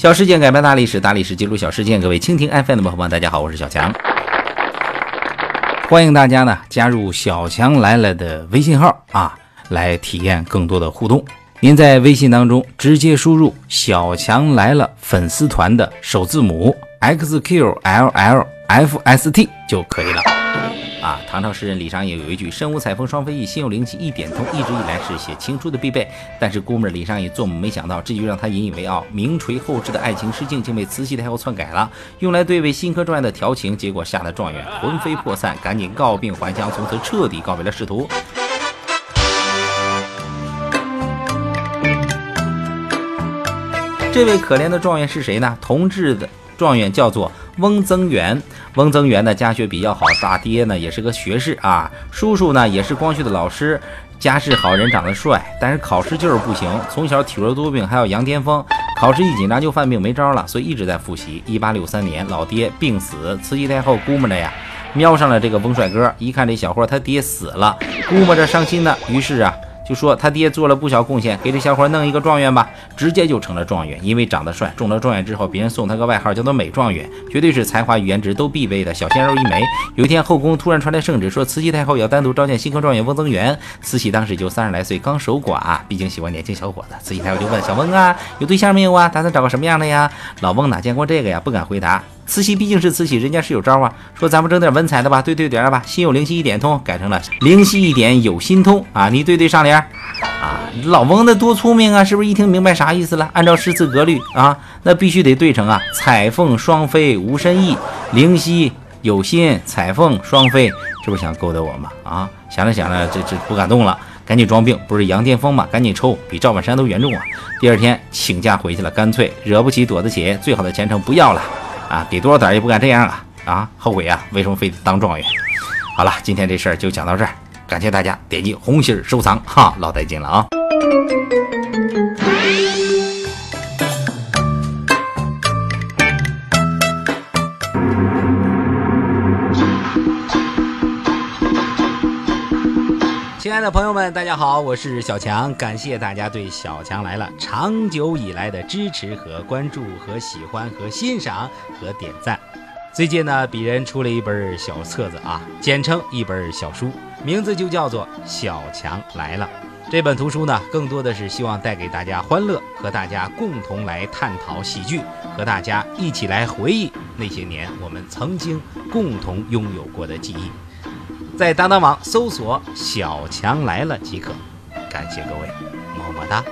小事件改变大历史，大历史记录小事件。各位蜻蜓 FM 的朋友们，大家好，我是小强。欢迎大家呢加入小强来了的微信号啊，来体验更多的互动。您在微信当中直接输入“小强来了”粉丝团的首字母 xqllfst 就可以了。啊，唐朝诗人李商隐有一句“身无彩凤双飞翼，心有灵犀一点通”，一直以来是写情书的必备。但是估摸着李商隐做梦没想到，这句让他引以为傲、名垂后世的爱情诗境，竟被慈禧太后篡改了，用来对位新科状元的调情，结果吓得状元魂飞魄散，赶紧告病还乡，从此彻底告别了仕途。这位可怜的状元是谁呢？同治的状元叫做翁增元。翁增元呢，家学比较好，大爹呢也是个学士啊，叔叔呢也是光绪的老师，家世好，人长得帅，但是考试就是不行，从小体弱多病，还有羊癫疯，考试一紧张就犯病，没招了，所以一直在复习。一八六三年，老爹病死，慈禧太后估摸着呀，瞄上了这个翁帅哥，一看这小伙他爹死了，估摸着伤心呢，于是啊。就说他爹做了不小贡献，给这小伙弄一个状元吧，直接就成了状元。因为长得帅，中了状元之后，别人送他个外号叫做“美状元”，绝对是才华与颜值都必备的小鲜肉一枚。有一天，后宫突然传来圣旨，说慈禧太后要单独召见新科状元翁增元。慈禧当时就三十来岁，刚守寡，毕竟喜欢年轻小伙子。慈禧太后就问小翁啊，有对象没有啊？打算找个什么样的呀？老翁哪见过这个呀？不敢回答。慈禧毕竟是慈禧，人家是有招啊，说咱们整点文采的吧，对对联吧，心有灵犀一点通，改成了灵犀一点有心通啊，你对对上联啊，老翁那多聪明啊，是不是一听明白啥意思了？按照诗词格律啊，那必须得对成啊，彩凤双飞无深意，灵犀有心，彩凤双飞，这不想勾搭我吗？啊，想着想着，这这不敢动了，赶紧装病，不是羊癫疯吗？赶紧抽，比赵本山都严重啊！第二天请假回去了，干脆惹不起躲得起，最好的前程不要了。啊，给多少胆也不敢这样啊！啊，后悔啊！为什么非得当状元？好了，今天这事儿就讲到这儿，感谢大家点击红心收藏，哈，老带劲了啊！亲爱的朋友们，大家好，我是小强，感谢大家对小强来了长久以来的支持和关注和喜欢和欣赏和点赞。最近呢，鄙人出了一本小册子啊，简称一本小书，名字就叫做《小强来了》。这本图书呢，更多的是希望带给大家欢乐，和大家共同来探讨喜剧，和大家一起来回忆那些年我们曾经共同拥有过的记忆。在当当网搜索“小强来了”即可，感谢各位，么么哒。